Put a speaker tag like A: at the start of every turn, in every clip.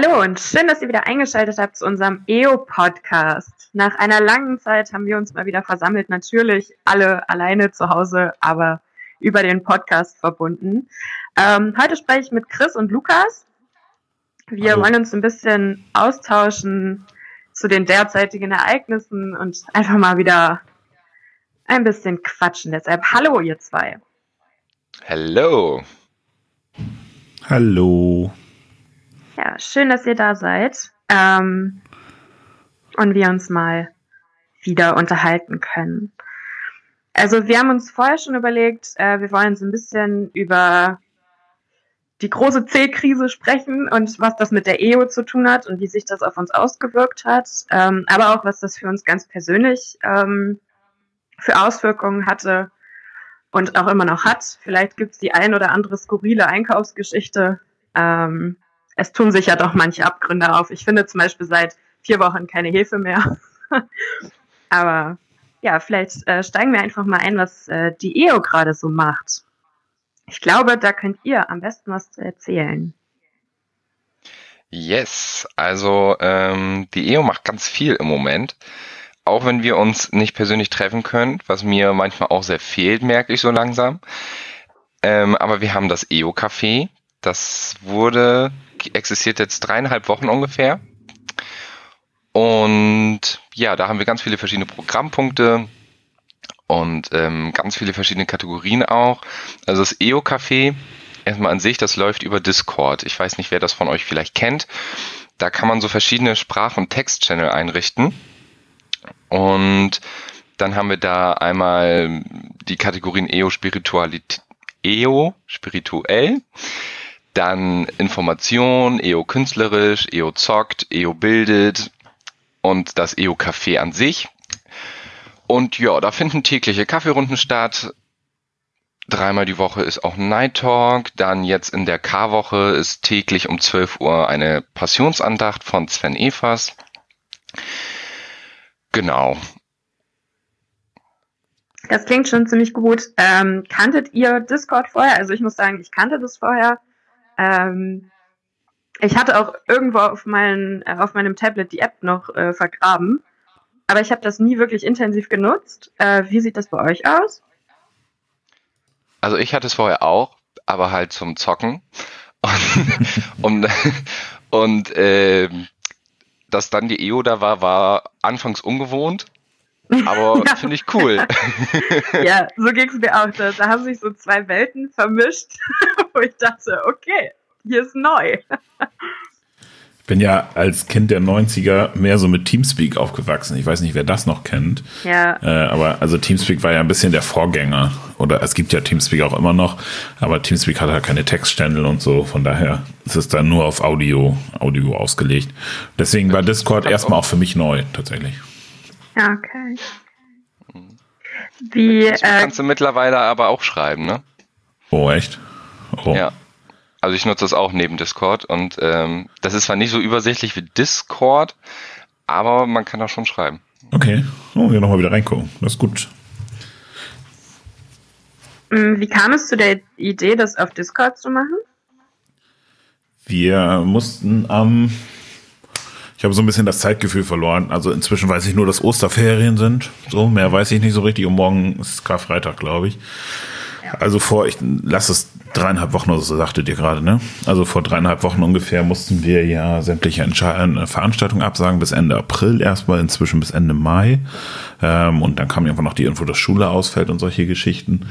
A: Hallo und schön, dass ihr wieder eingeschaltet habt zu unserem EO-Podcast. Nach einer langen Zeit haben wir uns mal wieder versammelt, natürlich alle alleine zu Hause, aber über den Podcast verbunden. Ähm, heute spreche ich mit Chris und Lukas. Wir Hallo. wollen uns ein bisschen austauschen zu den derzeitigen Ereignissen und einfach mal wieder ein bisschen quatschen. Deshalb hallo ihr zwei.
B: Hallo.
C: Hallo.
A: Ja, schön, dass ihr da seid. Ähm, und wir uns mal wieder unterhalten können. Also wir haben uns vorher schon überlegt, äh, wir wollen so ein bisschen über die große C-Krise sprechen und was das mit der EO zu tun hat und wie sich das auf uns ausgewirkt hat, ähm, aber auch was das für uns ganz persönlich ähm, für Auswirkungen hatte und auch immer noch hat. Vielleicht gibt es die ein oder andere skurrile Einkaufsgeschichte, ähm, es tun sich ja doch manche Abgründe auf. Ich finde zum Beispiel seit vier Wochen keine Hefe mehr. Aber ja, vielleicht äh, steigen wir einfach mal ein, was äh, die EO gerade so macht. Ich glaube, da könnt ihr am besten was zu erzählen.
B: Yes, also ähm, die EO macht ganz viel im Moment. Auch wenn wir uns nicht persönlich treffen können, was mir manchmal auch sehr fehlt, merke ich so langsam. Ähm, aber wir haben das EO-Café. Das wurde existiert jetzt dreieinhalb Wochen ungefähr. Und ja, da haben wir ganz viele verschiedene Programmpunkte und ähm, ganz viele verschiedene Kategorien auch. Also das EO-Café, erstmal an sich, das läuft über Discord. Ich weiß nicht, wer das von euch vielleicht kennt. Da kann man so verschiedene Sprach- und Text-Channel einrichten. Und dann haben wir da einmal die Kategorien EO Spiritualität, EO spirituell, dann Information, EO künstlerisch, EO zockt, EO bildet und das EO Café an sich. Und ja, da finden tägliche Kaffeerunden statt. Dreimal die Woche ist auch Night Talk. Dann jetzt in der K-Woche ist täglich um 12 Uhr eine Passionsandacht von Sven Evers. Genau.
A: Das klingt schon ziemlich gut. Ähm, kanntet ihr Discord vorher? Also ich muss sagen, ich kannte das vorher. Ähm, ich hatte auch irgendwo auf, mein, äh, auf meinem Tablet die App noch äh, vergraben, aber ich habe das nie wirklich intensiv genutzt. Äh, wie sieht das bei euch aus?
B: Also ich hatte es vorher auch, aber halt zum Zocken. Und, und, und äh, dass dann die EO da war, war anfangs ungewohnt. Aber ja. finde ich cool.
A: ja, so ging es mir auch. Da, da haben sich so zwei Welten vermischt, wo ich dachte, okay, hier ist neu.
C: Ich bin ja als Kind der 90er mehr so mit Teamspeak aufgewachsen. Ich weiß nicht, wer das noch kennt.
A: Ja.
C: Äh, aber also Teamspeak war ja ein bisschen der Vorgänger. Oder es gibt ja Teamspeak auch immer noch, aber Teamspeak hat ja keine Textständel und so. Von daher ist es dann nur auf Audio, Audio ausgelegt. Deswegen war Discord erstmal auch für mich neu, tatsächlich.
A: Okay. Wie,
B: das äh, kannst du mittlerweile aber auch schreiben, ne?
C: Oh, echt?
B: Oh. Ja. Also ich nutze das auch neben Discord und ähm, das ist zwar nicht so übersichtlich wie Discord, aber man kann da schon schreiben.
C: Okay, oh, hier nochmal wieder reingucken. Das ist gut.
A: Mm, wie kam es zu der Idee, das auf Discord zu machen?
C: Wir mussten am ähm ich habe so ein bisschen das Zeitgefühl verloren. Also inzwischen weiß ich nur, dass Osterferien sind. So, mehr weiß ich nicht so richtig. Und morgen ist Karfreitag, glaube ich. Also vor, ich lass es dreieinhalb Wochen oder so, sagtet ihr gerade, ne? Also vor dreieinhalb Wochen ungefähr mussten wir ja sämtliche äh, Veranstaltungen absagen bis Ende April erstmal, inzwischen bis Ende Mai. Ähm, und dann kam irgendwann noch die Info, dass Schule ausfällt und solche Geschichten.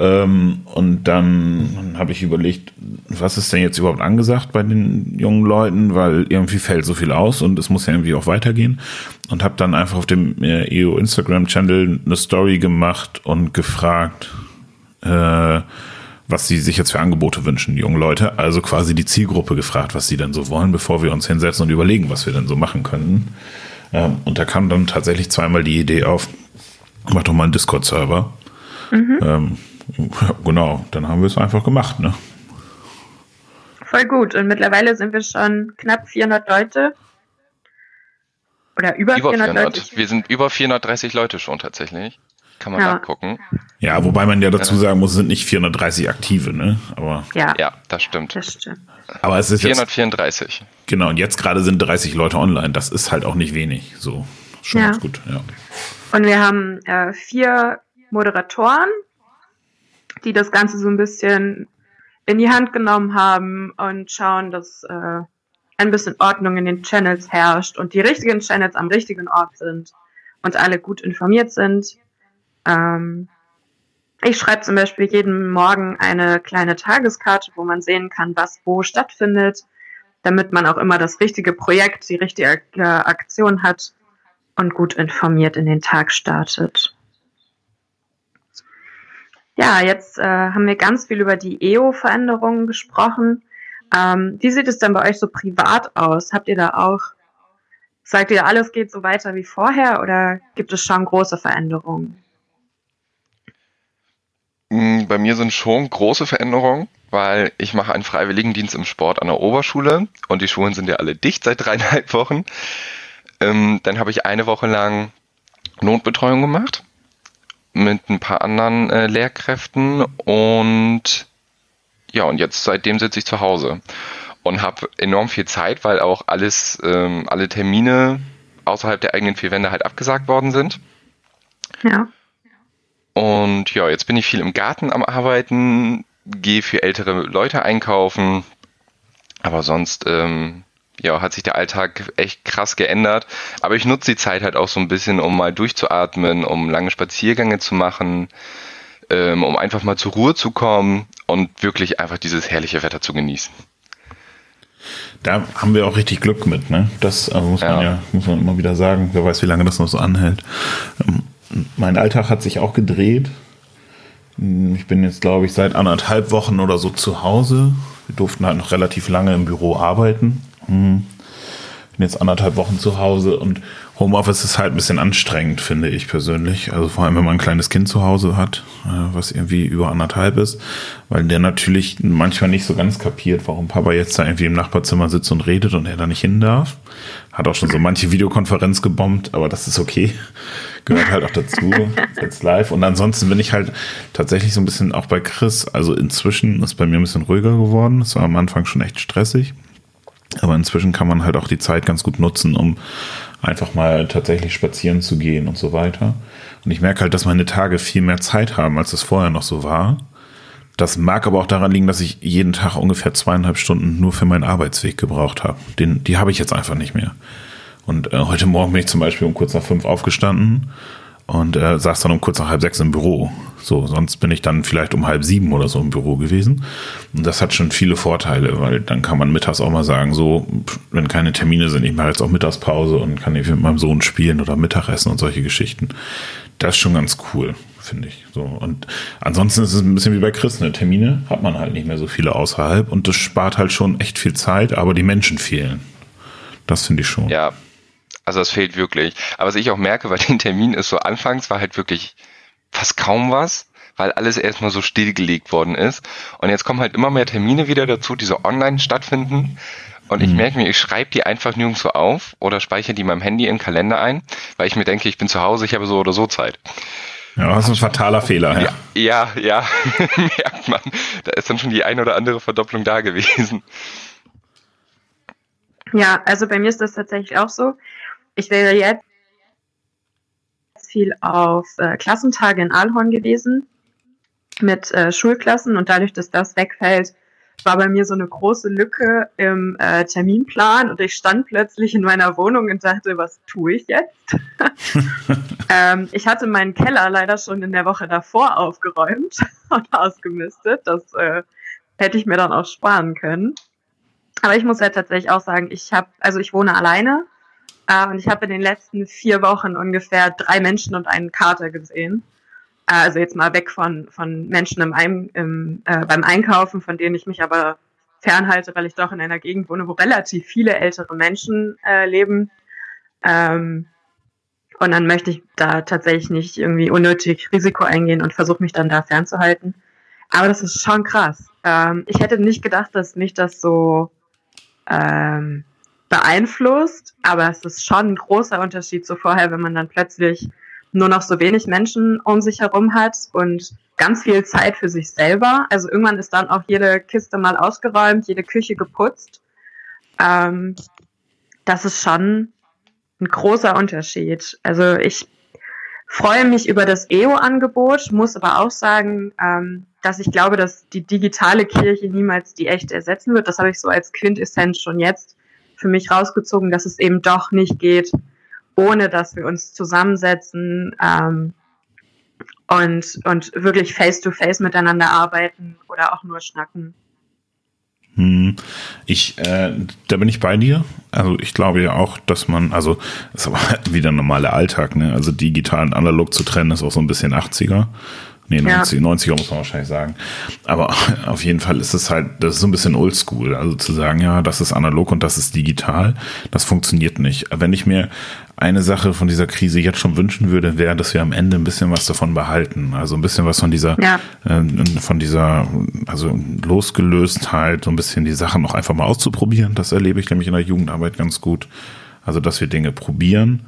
C: Ähm, und dann habe ich überlegt, was ist denn jetzt überhaupt angesagt bei den jungen Leuten, weil irgendwie fällt so viel aus und es muss ja irgendwie auch weitergehen. Und habe dann einfach auf dem äh, EO Instagram-Channel eine Story gemacht und gefragt, äh, was sie sich jetzt für Angebote wünschen, die jungen Leute. Also quasi die Zielgruppe gefragt, was sie denn so wollen, bevor wir uns hinsetzen und überlegen, was wir denn so machen könnten. Ähm, und da kam dann tatsächlich zweimal die Idee auf, mach doch mal einen Discord-Server. Mhm. Ähm, genau, dann haben wir es einfach gemacht, ne?
A: Voll gut. Und mittlerweile sind wir schon knapp 400 Leute. Oder über, über 400, 400
B: Leute. Wir sind über 430 Leute schon tatsächlich. Kann man ja. nachgucken.
C: Ja, wobei man ja dazu sagen muss, es sind nicht 430 aktive, ne? Aber
B: ja, ja das stimmt. Das stimmt.
C: Aber es ist
B: 434.
C: Jetzt, genau, und jetzt gerade sind 30 Leute online. Das ist halt auch nicht wenig. So, schon ja. ganz gut, ja.
A: Und wir haben äh, vier Moderatoren, die das Ganze so ein bisschen in die Hand genommen haben und schauen, dass äh, ein bisschen Ordnung in den Channels herrscht und die richtigen Channels am richtigen Ort sind und alle gut informiert sind. Ähm, ich schreibe zum Beispiel jeden Morgen eine kleine Tageskarte, wo man sehen kann, was wo stattfindet, damit man auch immer das richtige Projekt, die richtige Aktion hat und gut informiert in den Tag startet. Ja, jetzt äh, haben wir ganz viel über die EO-Veränderungen gesprochen. Ähm, wie sieht es denn bei euch so privat aus? Habt ihr da auch, sagt ihr, alles geht so weiter wie vorher oder gibt es schon große Veränderungen?
B: Mm, bei mir sind schon große Veränderungen, weil ich mache einen Freiwilligendienst im Sport an der Oberschule und die Schulen sind ja alle dicht seit dreieinhalb Wochen. Ähm, dann habe ich eine Woche lang Notbetreuung gemacht mit ein paar anderen äh, Lehrkräften und ja, und jetzt seitdem sitze ich zu Hause und habe enorm viel Zeit, weil auch alles, ähm, alle Termine außerhalb der eigenen vier Wände halt abgesagt worden sind.
A: Ja.
B: Und ja, jetzt bin ich viel im Garten am Arbeiten, gehe für ältere Leute einkaufen, aber sonst ähm, ja, hat sich der Alltag echt krass geändert. Aber ich nutze die Zeit halt auch so ein bisschen, um mal durchzuatmen, um lange Spaziergänge zu machen, ähm, um einfach mal zur Ruhe zu kommen und wirklich einfach dieses herrliche Wetter zu genießen.
C: Da haben wir auch richtig Glück mit, ne? Das also muss man ja. ja, muss man immer wieder sagen. Wer weiß, wie lange das noch so anhält. Ähm, mein Alltag hat sich auch gedreht. Ich bin jetzt, glaube ich, seit anderthalb Wochen oder so zu Hause. Wir durften halt noch relativ lange im Büro arbeiten. Hm. Bin jetzt anderthalb Wochen zu Hause und Homeoffice ist halt ein bisschen anstrengend, finde ich persönlich. Also vor allem, wenn man ein kleines Kind zu Hause hat, äh, was irgendwie über anderthalb ist, weil der natürlich manchmal nicht so ganz kapiert, warum Papa jetzt da irgendwie im Nachbarzimmer sitzt und redet und er da nicht hin darf. Hat auch schon so manche Videokonferenz gebombt, aber das ist okay. Gehört halt auch dazu, jetzt live. Und ansonsten bin ich halt tatsächlich so ein bisschen auch bei Chris. Also inzwischen ist bei mir ein bisschen ruhiger geworden. Es war am Anfang schon echt stressig. Aber inzwischen kann man halt auch die Zeit ganz gut nutzen, um einfach mal tatsächlich spazieren zu gehen und so weiter. Und ich merke halt, dass meine Tage viel mehr Zeit haben, als es vorher noch so war. Das mag aber auch daran liegen, dass ich jeden Tag ungefähr zweieinhalb Stunden nur für meinen Arbeitsweg gebraucht habe. Den, die habe ich jetzt einfach nicht mehr. Und äh, heute Morgen bin ich zum Beispiel um kurz nach fünf aufgestanden und äh, saß dann um kurz nach halb sechs im Büro. So, sonst bin ich dann vielleicht um halb sieben oder so im Büro gewesen. Und das hat schon viele Vorteile, weil dann kann man mittags auch mal sagen, so, wenn keine Termine sind, ich mache jetzt auch Mittagspause und kann irgendwie mit meinem Sohn spielen oder Mittagessen und solche Geschichten. Das ist schon ganz cool, finde ich. So. Und ansonsten ist es ein bisschen wie bei Chris, ne? Termine hat man halt nicht mehr so viele außerhalb und das spart halt schon echt viel Zeit, aber die Menschen fehlen. Das finde ich schon.
B: Ja, also es fehlt wirklich. Aber was ich auch merke bei den Terminen ist so, anfangs war halt wirklich fast kaum was, weil alles erstmal so stillgelegt worden ist. Und jetzt kommen halt immer mehr Termine wieder dazu, die so online stattfinden. Und ich mhm. merke mir, ich schreibe die einfach nirgendwo auf oder speichere die in meinem Handy in den Kalender ein, weil ich mir denke, ich bin zu Hause, ich habe so oder so Zeit.
C: Ja, das ist ein fataler Fehler.
B: Ja, ja, ja merkt man. Da ist dann schon die eine oder andere Verdopplung da gewesen.
A: Ja, also bei mir ist das tatsächlich auch so ich wäre jetzt viel auf äh, Klassentage in Aalhorn gewesen mit äh, Schulklassen und dadurch, dass das wegfällt, war bei mir so eine große Lücke im äh, Terminplan und ich stand plötzlich in meiner Wohnung und dachte, was tue ich jetzt? ähm, ich hatte meinen Keller leider schon in der Woche davor aufgeräumt und ausgemistet. Das äh, hätte ich mir dann auch sparen können. Aber ich muss ja tatsächlich auch sagen, ich habe, also ich wohne alleine äh, und ich habe in den letzten vier Wochen ungefähr drei Menschen und einen Kater gesehen. Äh, also jetzt mal weg von, von Menschen im, im, äh, beim Einkaufen, von denen ich mich aber fernhalte, weil ich doch in einer Gegend wohne, wo relativ viele ältere Menschen äh, leben. Ähm, und dann möchte ich da tatsächlich nicht irgendwie unnötig Risiko eingehen und versuche mich dann da fernzuhalten. Aber das ist schon krass. Ähm, ich hätte nicht gedacht, dass mich das so ähm, beeinflusst, aber es ist schon ein großer Unterschied zu vorher, wenn man dann plötzlich nur noch so wenig Menschen um sich herum hat und ganz viel Zeit für sich selber. Also irgendwann ist dann auch jede Kiste mal ausgeräumt, jede Küche geputzt. Ähm, das ist schon ein großer Unterschied. Also ich freue mich über das EO-Angebot, muss aber auch sagen, ähm, dass ich glaube, dass die digitale Kirche niemals die echte ersetzen wird. Das habe ich so als Quintessenz schon jetzt für mich rausgezogen, dass es eben doch nicht geht, ohne dass wir uns zusammensetzen ähm, und, und wirklich face-to-face -face miteinander arbeiten oder auch nur schnacken.
C: Hm. Ich, äh, da bin ich bei dir. Also ich glaube ja auch, dass man, also das ist aber wieder ein normaler Alltag, ne? Also digital und analog zu trennen ist auch so ein bisschen 80er. Nee, 90, ja. 90er muss man wahrscheinlich sagen. Aber auf jeden Fall ist es halt, das ist so ein bisschen oldschool. Also zu sagen, ja, das ist analog und das ist digital, das funktioniert nicht. Wenn ich mir eine Sache von dieser Krise jetzt schon wünschen würde, wäre, dass wir am Ende ein bisschen was davon behalten. Also ein bisschen was von dieser, ja. äh, von dieser, also Losgelöstheit, so ein bisschen die Sachen noch einfach mal auszuprobieren. Das erlebe ich nämlich in der Jugendarbeit ganz gut. Also, dass wir Dinge probieren.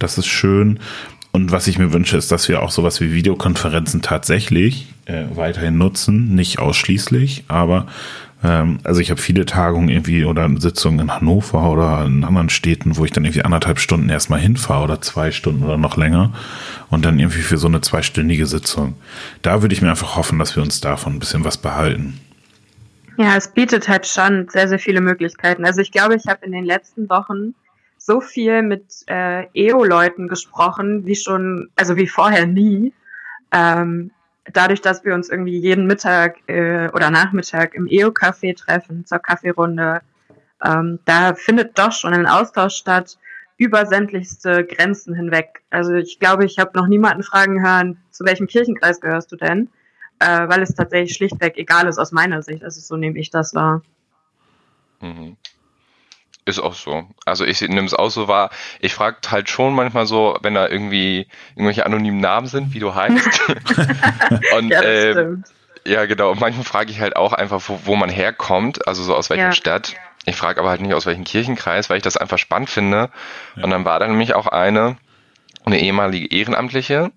C: Das ist schön. Und was ich mir wünsche, ist, dass wir auch sowas wie Videokonferenzen tatsächlich äh, weiterhin nutzen, nicht ausschließlich, aber ähm, also ich habe viele Tagungen irgendwie oder Sitzungen in Hannover oder in anderen Städten, wo ich dann irgendwie anderthalb Stunden erstmal hinfahre oder zwei Stunden oder noch länger und dann irgendwie für so eine zweistündige Sitzung. Da würde ich mir einfach hoffen, dass wir uns davon ein bisschen was behalten.
A: Ja, es bietet halt schon sehr, sehr viele Möglichkeiten. Also ich glaube, ich habe in den letzten Wochen so viel mit äh, EO-Leuten gesprochen, wie schon, also wie vorher nie. Ähm, dadurch, dass wir uns irgendwie jeden Mittag äh, oder Nachmittag im EO-Café treffen zur Kaffeerunde, ähm, da findet doch schon ein Austausch statt über sämtlichste Grenzen hinweg. Also ich glaube, ich habe noch niemanden fragen hören, zu welchem Kirchenkreis gehörst du denn? Äh, weil es tatsächlich schlichtweg egal ist aus meiner Sicht. Also so nehme ich das wahr.
B: Mhm. Ist auch so. Also ich nehme es auch so wahr. Ich frage halt schon manchmal so, wenn da irgendwie irgendwelche anonymen Namen sind, wie du heißt. und ja, äh, ja, genau. Und manchmal frage ich halt auch einfach, wo, wo man herkommt, also so aus welcher ja. Stadt. Ich frage aber halt nicht aus welchem Kirchenkreis, weil ich das einfach spannend finde. Ja. Und dann war da nämlich auch eine, eine ehemalige Ehrenamtliche,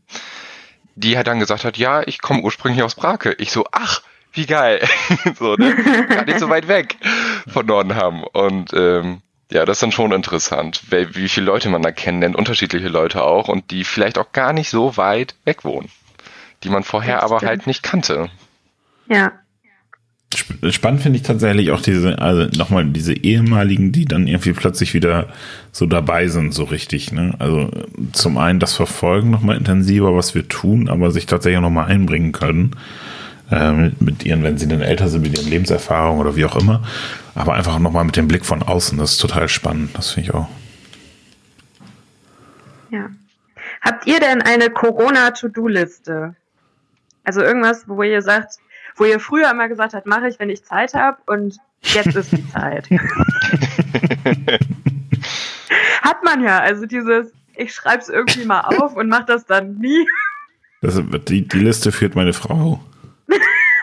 B: die halt dann gesagt hat, ja, ich komme ursprünglich aus Brake. Ich so, ach, wie geil. so, ne? Gar nicht so weit weg von Nordenham. Und ähm, ja, das ist dann schon interessant, wie, wie viele Leute man da kennenlernt, unterschiedliche Leute auch und die vielleicht auch gar nicht so weit weg wohnen, die man vorher aber halt nicht kannte.
A: Ja.
C: Spannend finde ich tatsächlich auch diese, also nochmal diese ehemaligen, die dann irgendwie plötzlich wieder so dabei sind, so richtig. Ne? Also zum einen das Verfolgen nochmal intensiver, was wir tun, aber sich tatsächlich auch nochmal einbringen können äh, mit, mit ihren, wenn sie denn älter sind, mit ihren Lebenserfahrungen oder wie auch immer. Aber einfach nochmal mit dem Blick von außen, das ist total spannend, das finde ich auch.
A: Ja. Habt ihr denn eine Corona-To-Do-Liste? Also irgendwas, wo ihr sagt, wo ihr früher immer gesagt habt, mache ich, wenn ich Zeit habe und jetzt ist die Zeit. Hat man ja, also dieses, ich schreibe es irgendwie mal auf und mache das dann nie.
C: Das, die, die Liste führt meine Frau.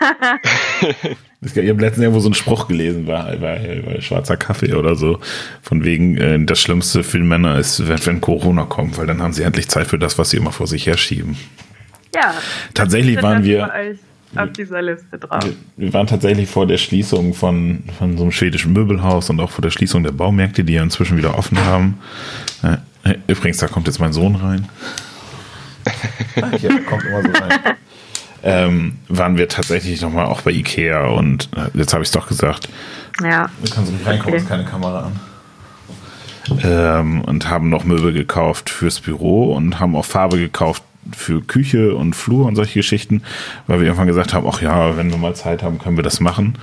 C: ich habe letztens irgendwo so einen Spruch gelesen bei, bei, bei Schwarzer Kaffee oder so, von wegen, äh, das Schlimmste für die Männer ist, wenn, wenn Corona kommt, weil dann haben sie endlich Zeit für das, was sie immer vor sich herschieben.
A: Ja.
C: Tatsächlich waren wir.
A: Auf dieser Liste drauf. Wir,
C: wir waren tatsächlich vor der Schließung von, von so einem schwedischen Möbelhaus und auch vor der Schließung der Baumärkte, die ja inzwischen wieder offen haben. Äh, übrigens, da kommt jetzt mein Sohn rein. Ja, kommt immer so rein ähm, waren wir tatsächlich nochmal auch bei Ikea und äh, jetzt habe ich es doch gesagt.
A: Ja.
C: Du kannst nicht reinkommen, okay. ist keine Kamera an. Ähm, und haben noch Möbel gekauft fürs Büro und haben auch Farbe gekauft für Küche und Flur und solche Geschichten, weil wir irgendwann gesagt haben, ach ja, wenn wir mal Zeit haben, können wir das machen.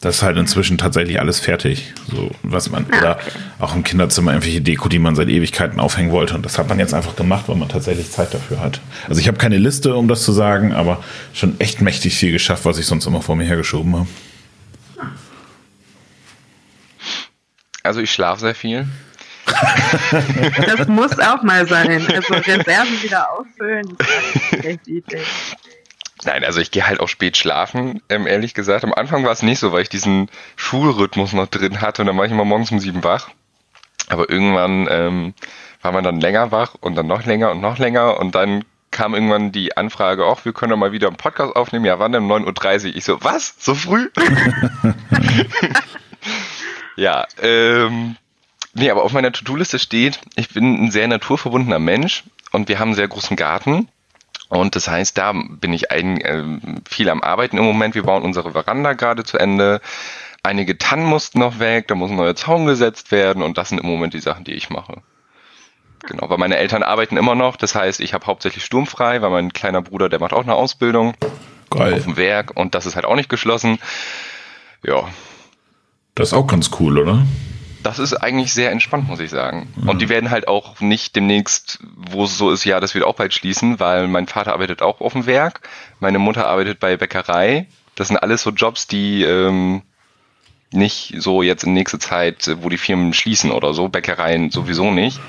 C: Das ist halt inzwischen tatsächlich alles fertig. So, was man, ah, oder auch im Kinderzimmer irgendwelche Deko, die man seit Ewigkeiten aufhängen wollte. Und das hat man jetzt einfach gemacht, weil man tatsächlich Zeit dafür hat. Also ich habe keine Liste, um das zu sagen, aber schon echt mächtig viel geschafft, was ich sonst immer vor mir hergeschoben habe.
B: Also ich schlafe sehr viel.
A: das muss auch mal sein. Also Reserven wieder auffüllen, das ist eine schlechte Idee.
B: Nein, also ich gehe halt auch spät schlafen, ähm, ehrlich gesagt. Am Anfang war es nicht so, weil ich diesen Schulrhythmus noch drin hatte und dann war ich immer morgens um sieben wach. Aber irgendwann ähm, war man dann länger wach und dann noch länger und noch länger und dann kam irgendwann die Anfrage, auch wir können doch mal wieder einen Podcast aufnehmen. Ja, wann denn? 9.30 Uhr. Ich so, was? So früh? ja, ähm, nee, aber auf meiner To-Do-Liste steht, ich bin ein sehr naturverbundener Mensch und wir haben einen sehr großen Garten. Und das heißt, da bin ich ein, äh, viel am Arbeiten im Moment. Wir bauen unsere Veranda gerade zu Ende. Einige Tannen mussten noch weg, da muss ein neuer Zaun gesetzt werden und das sind im Moment die Sachen, die ich mache. Genau, weil meine Eltern arbeiten immer noch. Das heißt, ich habe hauptsächlich sturmfrei, weil mein kleiner Bruder, der macht auch eine Ausbildung
C: Geil.
B: auf dem Werk und das ist halt auch nicht geschlossen. Ja,
C: Das ist auch ganz cool, oder?
B: Das ist eigentlich sehr entspannt, muss ich sagen. Und die werden halt auch nicht demnächst, wo es so ist, ja, das wird auch bald schließen, weil mein Vater arbeitet auch auf dem Werk, meine Mutter arbeitet bei Bäckerei. Das sind alles so Jobs, die ähm, nicht so jetzt in nächster Zeit, wo die Firmen schließen oder so, Bäckereien sowieso nicht.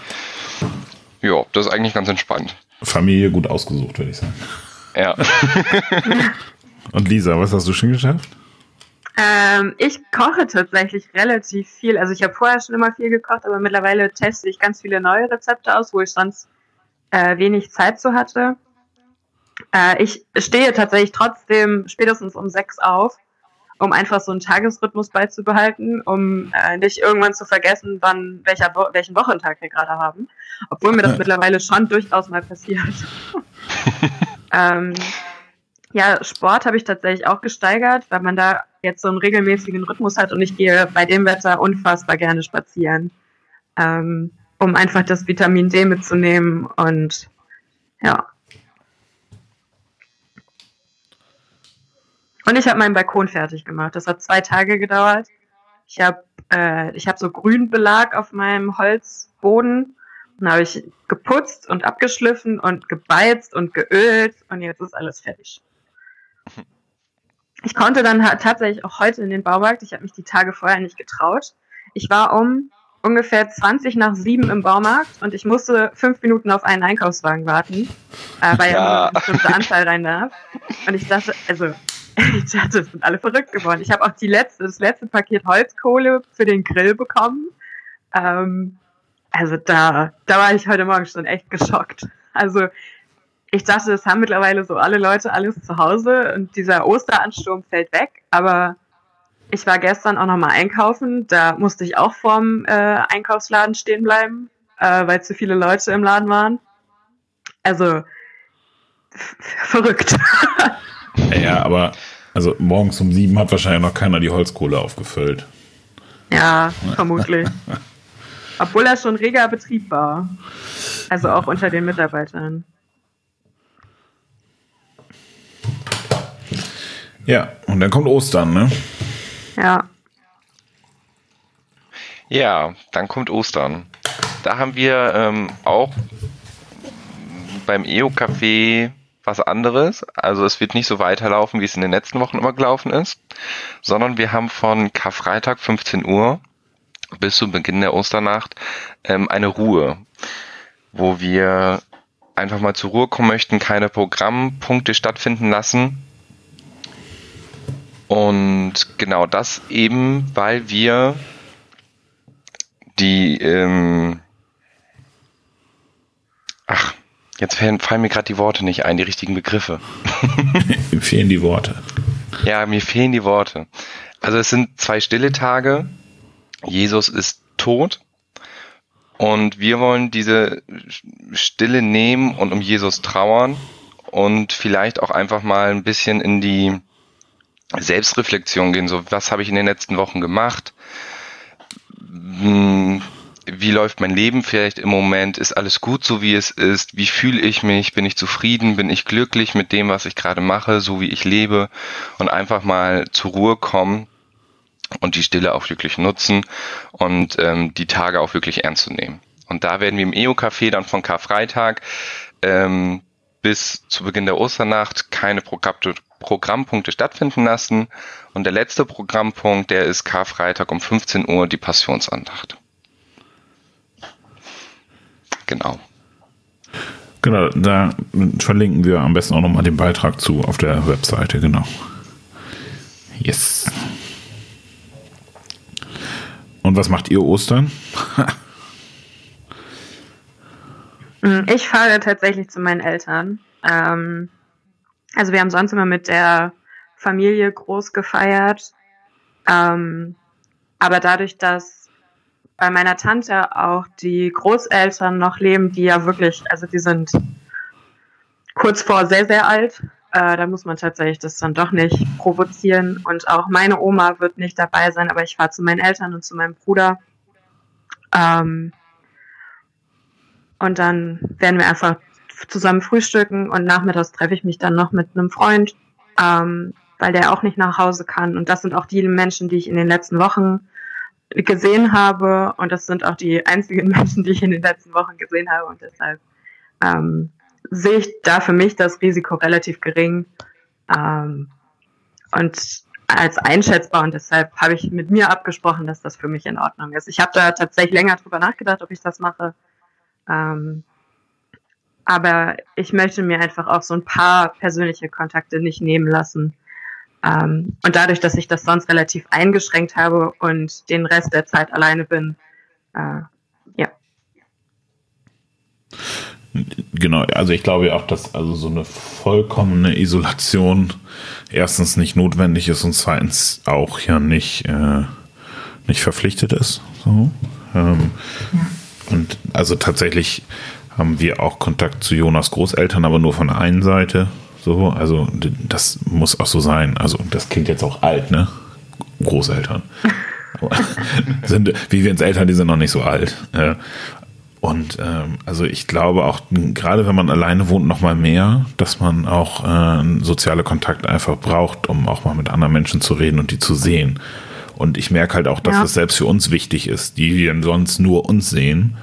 B: Ja, das ist eigentlich ganz entspannt.
C: Familie gut ausgesucht, würde ich sagen.
B: Ja.
C: Und Lisa, was hast du schon geschafft?
A: Ähm, ich koche tatsächlich relativ viel. Also ich habe vorher schon immer viel gekocht, aber mittlerweile teste ich ganz viele neue Rezepte aus, wo ich sonst äh, wenig Zeit zu hatte. Äh, ich stehe tatsächlich trotzdem spätestens um sechs auf, um einfach so einen Tagesrhythmus beizubehalten, um äh, nicht irgendwann zu vergessen, wann welcher Wo welchen Wochentag wir gerade haben. Obwohl mir das mittlerweile schon durchaus mal passiert. ähm, ja, Sport habe ich tatsächlich auch gesteigert, weil man da jetzt so einen regelmäßigen Rhythmus hat und ich gehe bei dem Wetter unfassbar gerne spazieren, ähm, um einfach das Vitamin D mitzunehmen und ja. Und ich habe meinen Balkon fertig gemacht. Das hat zwei Tage gedauert. Ich habe äh, hab so Grünbelag auf meinem Holzboden. Dann habe ich geputzt und abgeschliffen und gebeizt und geölt und jetzt ist alles fertig. Ich konnte dann ha- tatsächlich auch heute in den Baumarkt. Ich habe mich die Tage vorher nicht getraut. Ich war um ungefähr 20 nach 7 im Baumarkt und ich musste fünf Minuten auf einen Einkaufswagen warten, äh, weil ja, eine bestimmte Anzahl rein darf. Und ich dachte, also, ich dachte, das sind alle verrückt geworden. Ich habe auch die letzte, das letzte Paket Holzkohle für den Grill bekommen. Ähm, also da, da war ich heute Morgen schon echt geschockt. Also ich dachte, das haben mittlerweile so alle Leute alles zu Hause und dieser Osteransturm fällt weg. Aber ich war gestern auch nochmal einkaufen. Da musste ich auch vorm äh, Einkaufsladen stehen bleiben, äh, weil zu viele Leute im Laden waren. Also verrückt.
C: Ja, aber also morgens um sieben hat wahrscheinlich noch keiner die Holzkohle aufgefüllt.
A: ja, vermutlich. Obwohl er schon reger Betrieb war. Also auch unter den Mitarbeitern.
C: Ja, und dann kommt Ostern, ne?
A: Ja.
B: Ja, dann kommt Ostern. Da haben wir ähm, auch beim EO-Café was anderes. Also es wird nicht so weiterlaufen, wie es in den letzten Wochen immer gelaufen ist, sondern wir haben von Karfreitag 15 Uhr bis zum Beginn der Osternacht ähm, eine Ruhe, wo wir einfach mal zur Ruhe kommen möchten, keine Programmpunkte stattfinden lassen. Und genau das eben, weil wir die, ähm, ach, jetzt fallen, fallen mir gerade die Worte nicht ein, die richtigen Begriffe.
C: Ihm fehlen die Worte.
B: Ja, mir fehlen die Worte. Also es sind zwei stille Tage. Jesus ist tot. Und wir wollen diese Stille nehmen und um Jesus trauern und vielleicht auch einfach mal ein bisschen in die Selbstreflexion gehen. So, was habe ich in den letzten Wochen gemacht? Hm, Wie läuft mein Leben vielleicht im Moment? Ist alles gut so, wie es ist? Wie fühle ich mich? Bin ich zufrieden? Bin ich glücklich mit dem, was ich gerade mache, so wie ich lebe? Und einfach mal zur Ruhe kommen und die Stille auch wirklich nutzen und ähm, die Tage auch wirklich ernst zu nehmen. Und da werden wir im EO-Café dann von Karfreitag ähm, bis zu Beginn der Osternacht keine Programm- Programmpunkte stattfinden lassen. Und der letzte Programmpunkt, der ist Karfreitag um 15 Uhr die Passionsandacht. Genau.
C: Genau, da verlinken wir am besten auch nochmal den Beitrag zu auf der Webseite, genau. Yes. Und was macht ihr Ostern?
A: Hm, ich fahre tatsächlich zu meinen Eltern. Ähm, also wir haben sonst immer mit der Familie groß gefeiert. Ähm, aber dadurch, dass bei meiner Tante auch die Großeltern noch leben, die ja wirklich, also die sind kurz vor sehr, sehr alt, äh, da muss man tatsächlich das dann doch nicht provozieren. Und auch meine Oma wird nicht dabei sein, aber ich fahre zu meinen Eltern und zu meinem Bruder. Ähm, und dann werden wir einfach zusammen frühstücken und nachmittags treffe ich mich dann noch mit einem Freund, ähm, weil der auch nicht nach Hause kann. Und das sind auch die Menschen, die ich in den letzten Wochen gesehen habe. Und das sind auch die einzigen Menschen, die ich in den letzten Wochen gesehen habe. Und deshalb ähm, sehe ich da für mich das Risiko relativ gering ähm, und als einschätzbar und deshalb habe ich mit mir abgesprochen, dass das für mich in Ordnung ist. Ich habe da tatsächlich länger drüber nachgedacht, ob ich das mache. Ähm, aber ich möchte mir einfach auch so ein paar persönliche Kontakte nicht nehmen lassen. Ähm, und dadurch, dass ich das sonst relativ eingeschränkt habe und den Rest der Zeit alleine bin, äh, ja.
C: Genau, also ich glaube auch, dass also so eine vollkommene Isolation erstens nicht notwendig ist und zweitens auch ja nicht, äh, nicht verpflichtet ist. So. Ähm, ja. Und also tatsächlich haben wir auch Kontakt zu Jonas Großeltern, aber nur von der einen Seite. So, also das muss auch so sein. Also das klingt jetzt auch alt, ne? Großeltern. sind, wie wir ins Eltern, die sind noch nicht so alt. Und ähm, also ich glaube auch, gerade wenn man alleine wohnt, noch mal mehr, dass man auch äh, soziale Kontakt einfach braucht, um auch mal mit anderen Menschen zu reden und die zu sehen. Und ich merke halt auch, dass ja. das selbst für uns wichtig ist, die wir sonst nur uns sehen,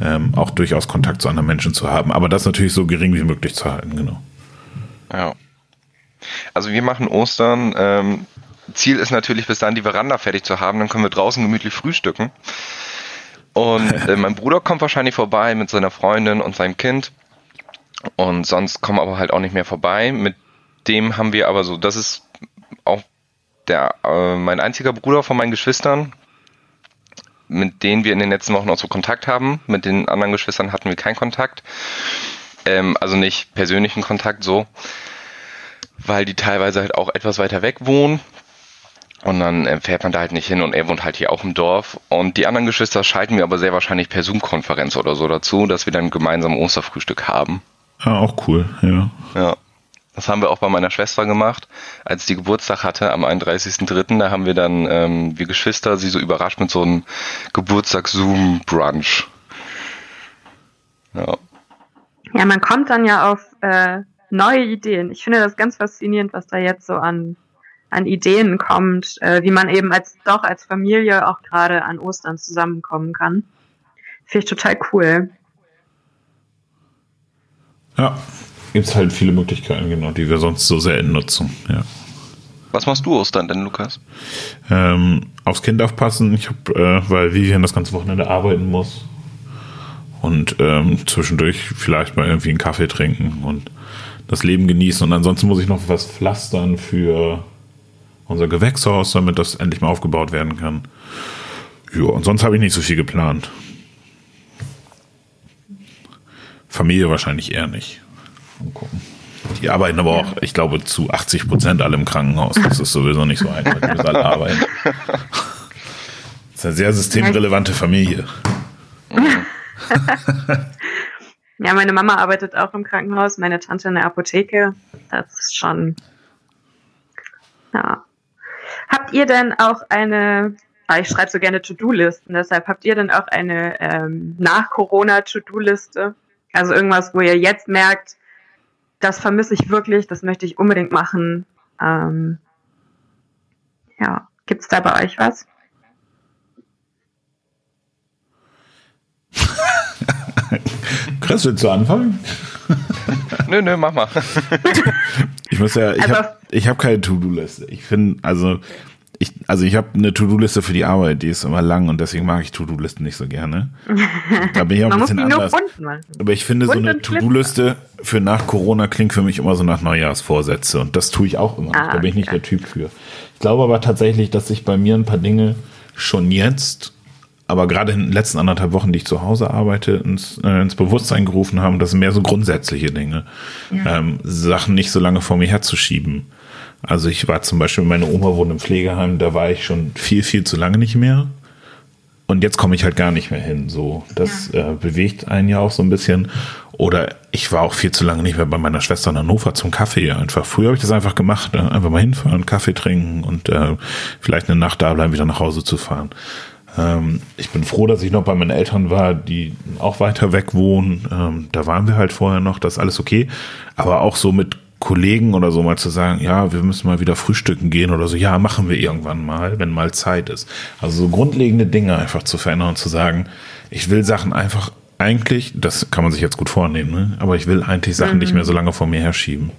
C: ähm, auch durchaus Kontakt zu anderen Menschen zu haben. Aber das natürlich so gering wie möglich zu halten, genau.
B: Ja. Also wir machen Ostern. Ähm, Ziel ist natürlich, bis dahin die Veranda fertig zu haben. Dann können wir draußen gemütlich frühstücken. Und äh, mein Bruder kommt wahrscheinlich vorbei mit seiner Freundin und seinem Kind. Und sonst kommen aber halt auch nicht mehr vorbei. Mit dem haben wir aber so, das ist auch der, äh, mein einziger Bruder von meinen Geschwistern, mit denen wir in den letzten Wochen auch so Kontakt haben. Mit den anderen Geschwistern hatten wir keinen Kontakt. Ähm, also nicht persönlichen Kontakt so, weil die teilweise halt auch etwas weiter weg wohnen. Und dann äh, fährt man da halt nicht hin und er wohnt halt hier auch im Dorf. Und die anderen Geschwister schalten wir aber sehr wahrscheinlich per Zoom-Konferenz oder so dazu, dass wir dann gemeinsam Osterfrühstück haben.
C: Ja, auch cool, ja.
B: Ja. Das haben wir auch bei meiner Schwester gemacht, als die Geburtstag hatte am 31.03. Da haben wir dann, ähm, wir Geschwister, sie so überrascht mit so einem Geburtstags-Zoom-Brunch.
A: Ja. Ja, man kommt dann ja auf äh, neue Ideen. Ich finde das ganz faszinierend, was da jetzt so an an Ideen kommt, äh, wie man eben als doch als Familie auch gerade an Ostern zusammenkommen kann. Finde ich total cool.
C: Ja, gibt es halt viele Möglichkeiten, genau, die wir sonst so selten nutzen. Ja.
B: Was machst du Ostern denn, Lukas?
C: Ähm, aufs Kind aufpassen, ich hab, äh, weil Vivian das ganze Wochenende arbeiten muss. Und ähm, zwischendurch vielleicht mal irgendwie einen Kaffee trinken und das Leben genießen. Und ansonsten muss ich noch was pflastern für unser Gewächshaus, damit das endlich mal aufgebaut werden kann. Ja, und sonst habe ich nicht so viel geplant. Familie wahrscheinlich eher nicht. Mal gucken. Die arbeiten aber auch, ich glaube, zu 80 Prozent alle im Krankenhaus. Das ist sowieso nicht so einfach, die müssen alle arbeiten. Das ist eine sehr systemrelevante Familie.
A: ja, meine Mama arbeitet auch im Krankenhaus, meine Tante in der Apotheke. Das ist schon, ja, Habt ihr denn auch eine, ah, ich schreibe so gerne To-Do-Listen, deshalb habt ihr denn auch eine ähm, Nach-Corona-To-Do-Liste? Also irgendwas, wo ihr jetzt merkt, das vermisse ich wirklich, das möchte ich unbedingt machen. Ähm, ja, gibt's da bei euch was?
C: Chris, willst du anfangen?
B: nö, nö, mach mal.
C: ich muss ja, ich also, habe ich hab keine To-Do-Liste. Ich finde, also ich, also ich habe eine To-Do-Liste für die Arbeit, die ist immer lang und deswegen mag ich To-Do-Listen nicht so gerne. Da bin ich auch ein bisschen anders. Aber ich finde, so eine To-Do-Liste für nach Corona klingt für mich immer so nach Neujahrsvorsätze und das tue ich auch immer. Ah, da bin ich nicht der Typ für. Ich glaube aber tatsächlich, dass sich bei mir ein paar Dinge schon jetzt aber gerade in den letzten anderthalb Wochen, die ich zu Hause arbeite, ins, äh, ins Bewusstsein gerufen haben, das sind mehr so grundsätzliche Dinge. Ja. Ähm, Sachen nicht so lange vor mir herzuschieben. Also ich war zum Beispiel, meine Oma wohnt im Pflegeheim, da war ich schon viel, viel zu lange nicht mehr. Und jetzt komme ich halt gar nicht mehr hin. So, das ja. äh, bewegt einen ja auch so ein bisschen. Oder ich war auch viel zu lange nicht mehr bei meiner Schwester in Hannover zum Kaffee. Einfach früher habe ich das einfach gemacht, ne? einfach mal hinfahren, Kaffee trinken und äh, vielleicht eine Nacht da bleiben, wieder nach Hause zu fahren. Ähm, ich bin froh, dass ich noch bei meinen Eltern war, die auch weiter weg wohnen. Ähm, da waren wir halt vorher noch, das ist alles okay. Aber auch so mit Kollegen oder so mal zu sagen, ja, wir müssen mal wieder frühstücken gehen oder so, ja, machen wir irgendwann mal, wenn mal Zeit ist. Also so grundlegende Dinge einfach zu verändern und zu sagen, ich will Sachen einfach eigentlich, das kann man sich jetzt gut vornehmen, ne? aber ich will eigentlich Sachen mhm. nicht mehr so lange vor mir herschieben.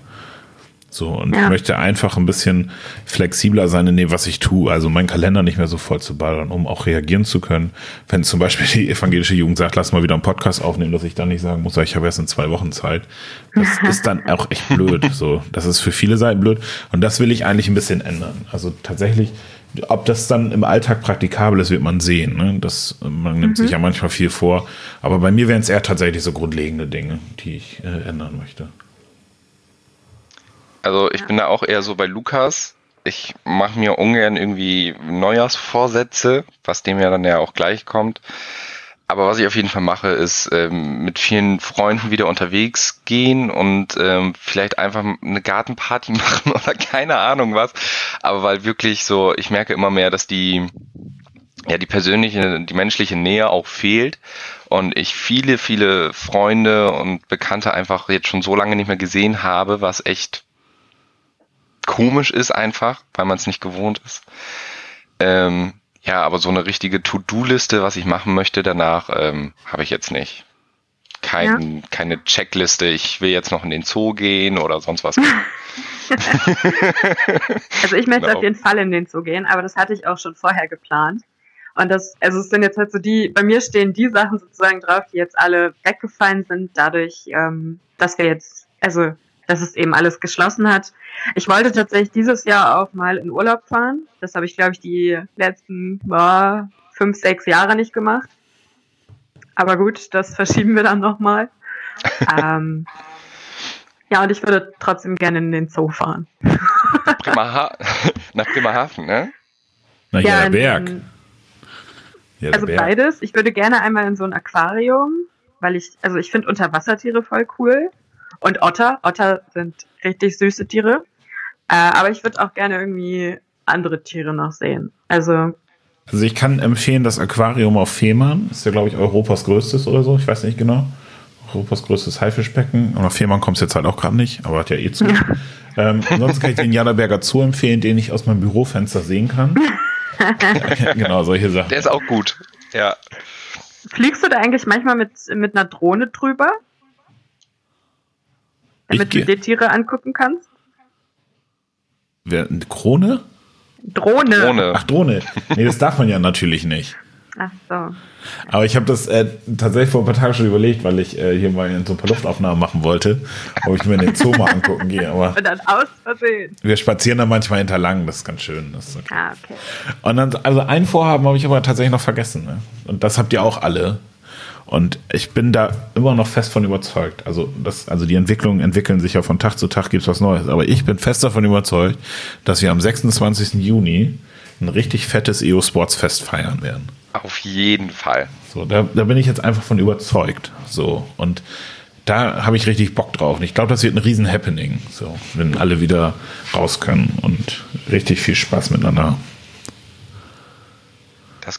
C: So, und ja. ich möchte einfach ein bisschen flexibler sein in dem, was ich tue. Also meinen Kalender nicht mehr so voll zu ballern, um auch reagieren zu können. Wenn zum Beispiel die evangelische Jugend sagt, lass mal wieder einen Podcast aufnehmen, dass ich dann nicht sagen muss, ich habe erst in zwei Wochen Zeit. Das ist dann auch echt blöd. So, das ist für viele Seiten blöd. Und das will ich eigentlich ein bisschen ändern. Also tatsächlich, ob das dann im Alltag praktikabel ist, wird man sehen. Ne? Das, man nimmt mhm. sich ja manchmal viel vor. Aber bei mir wären es eher tatsächlich so grundlegende Dinge, die ich äh, ändern möchte.
B: Also ich ja. bin da auch eher so bei Lukas. Ich mache mir ungern irgendwie Neujahrsvorsätze, was dem ja dann ja auch gleich kommt. Aber was ich auf jeden Fall mache, ist ähm, mit vielen Freunden wieder unterwegs gehen und ähm, vielleicht einfach eine Gartenparty machen oder keine Ahnung was. Aber weil wirklich so, ich merke immer mehr, dass die ja die persönliche, die menschliche Nähe auch fehlt und ich viele, viele Freunde und Bekannte einfach jetzt schon so lange nicht mehr gesehen habe, was echt komisch ist einfach, weil man es nicht gewohnt ist. Ähm, ja, aber so eine richtige To-Do-Liste, was ich machen möchte danach, ähm, habe ich jetzt nicht. Kein, ja. Keine Checkliste, ich will jetzt noch in den Zoo gehen oder sonst was.
A: also ich möchte genau. auf jeden Fall in den Zoo gehen, aber das hatte ich auch schon vorher geplant. Und das, also es sind jetzt halt so die, bei mir stehen die Sachen sozusagen drauf, die jetzt alle weggefallen sind, dadurch, ähm, dass wir jetzt, also dass es eben alles geschlossen hat. Ich wollte tatsächlich dieses Jahr auch mal in Urlaub fahren. Das habe ich, glaube ich, die letzten boah, fünf, sechs Jahre nicht gemacht. Aber gut, das verschieben wir dann nochmal. ähm, ja, und ich würde trotzdem gerne in den Zoo fahren.
B: Bremerha nach Bremerhaven, ne?
C: Na ja, Berg.
A: Ja, also Berg. beides. Ich würde gerne einmal in so ein Aquarium, weil ich, also ich finde Unterwassertiere voll cool. Und Otter. Otter sind richtig süße Tiere. Äh, aber ich würde auch gerne irgendwie andere Tiere noch sehen. Also.
C: Also ich kann empfehlen, das Aquarium auf Fehmarn. Ist ja, glaube ich, Europas größtes oder so. Ich weiß nicht genau. Europas größtes Haifischbecken. Und auf Fehmarn kommt es jetzt halt auch gerade nicht, aber hat ja eh zu. Ja. Ähm, ansonsten kann ich den Jaderberger Zoo empfehlen, den ich aus meinem Bürofenster sehen kann. genau, solche Sachen.
B: Der ist auch gut. Ja.
A: Fliegst du da eigentlich manchmal mit, mit einer Drohne drüber? Damit du dir Tiere angucken kannst?
C: Wer, eine Krone?
A: Drohne.
B: Drohne.
C: Ach, Drohne. Nee, das darf man ja natürlich nicht.
A: Ach so.
C: Aber ich habe das äh, tatsächlich vor ein paar Tagen schon überlegt, weil ich äh, hier mal in so ein paar Luftaufnahmen machen wollte, ob ich mir den Zoo mal angucken gehe. Aber
A: Und dann aus Versehen.
C: Wir spazieren da manchmal hinterlang, das ist ganz schön. Ist okay.
A: Ah, okay.
C: Und dann, also ein Vorhaben habe ich aber tatsächlich noch vergessen. Ne? Und das habt ihr auch alle. Und ich bin da immer noch fest von überzeugt. Also, das, also die Entwicklungen entwickeln sich ja von Tag zu Tag, gibt es was Neues. Aber ich bin fest davon überzeugt, dass wir am 26. Juni ein richtig fettes EO Sports Fest feiern werden.
B: Auf jeden Fall.
C: So, da, da bin ich jetzt einfach von überzeugt. So, und da habe ich richtig Bock drauf. Und ich glaube, das wird ein riesen Happening. So, wenn alle wieder raus können und richtig viel Spaß miteinander.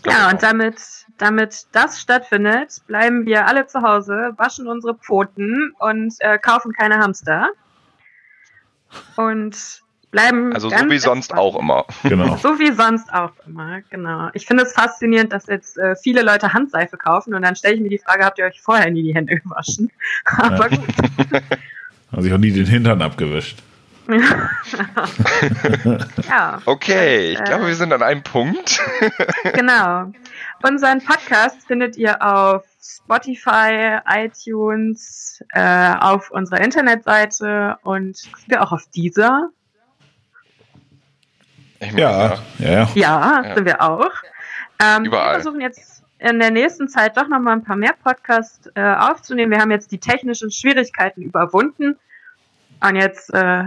A: ja, und damit damit das stattfindet, bleiben wir alle zu Hause, waschen unsere Pfoten und äh, kaufen keine Hamster. Und bleiben.
B: Also so wie sonst auch immer.
C: Genau.
A: so wie sonst auch immer, genau. Ich finde es faszinierend, dass jetzt äh, viele Leute Handseife kaufen und dann stelle ich mir die Frage, habt ihr euch vorher nie die Hände gewaschen? Aber
C: gut. Also ich habe nie den Hintern abgewischt.
A: ja.
B: Okay, ich glaube, wir sind an einem Punkt.
A: genau. Unseren Podcast findet ihr auf Spotify, iTunes, äh, auf unserer Internetseite und sind wir auch auf dieser?
C: Ja, ja, ja.
A: Ja, sind wir auch. Ähm,
B: Überall.
A: Wir versuchen jetzt in der nächsten Zeit doch noch mal ein paar mehr Podcasts äh, aufzunehmen. Wir haben jetzt die technischen Schwierigkeiten überwunden und jetzt äh,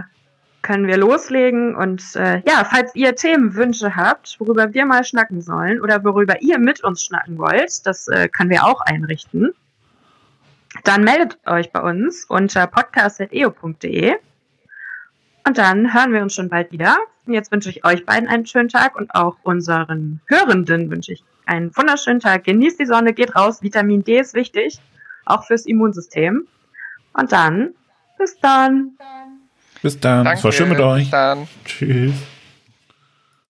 A: können wir loslegen. Und äh, ja, falls ihr Themenwünsche habt, worüber wir mal schnacken sollen oder worüber ihr mit uns schnacken wollt, das äh, können wir auch einrichten. Dann meldet euch bei uns unter podcast.eo.de. Und dann hören wir uns schon bald wieder. Und jetzt wünsche ich euch beiden einen schönen Tag und auch unseren Hörenden wünsche ich einen wunderschönen Tag. Genießt die Sonne, geht raus. Vitamin D ist wichtig, auch fürs Immunsystem. Und dann, bis dann.
C: Bis dann.
B: Danke.
C: Es war schön mit euch.
B: Bis dann.
C: Tschüss.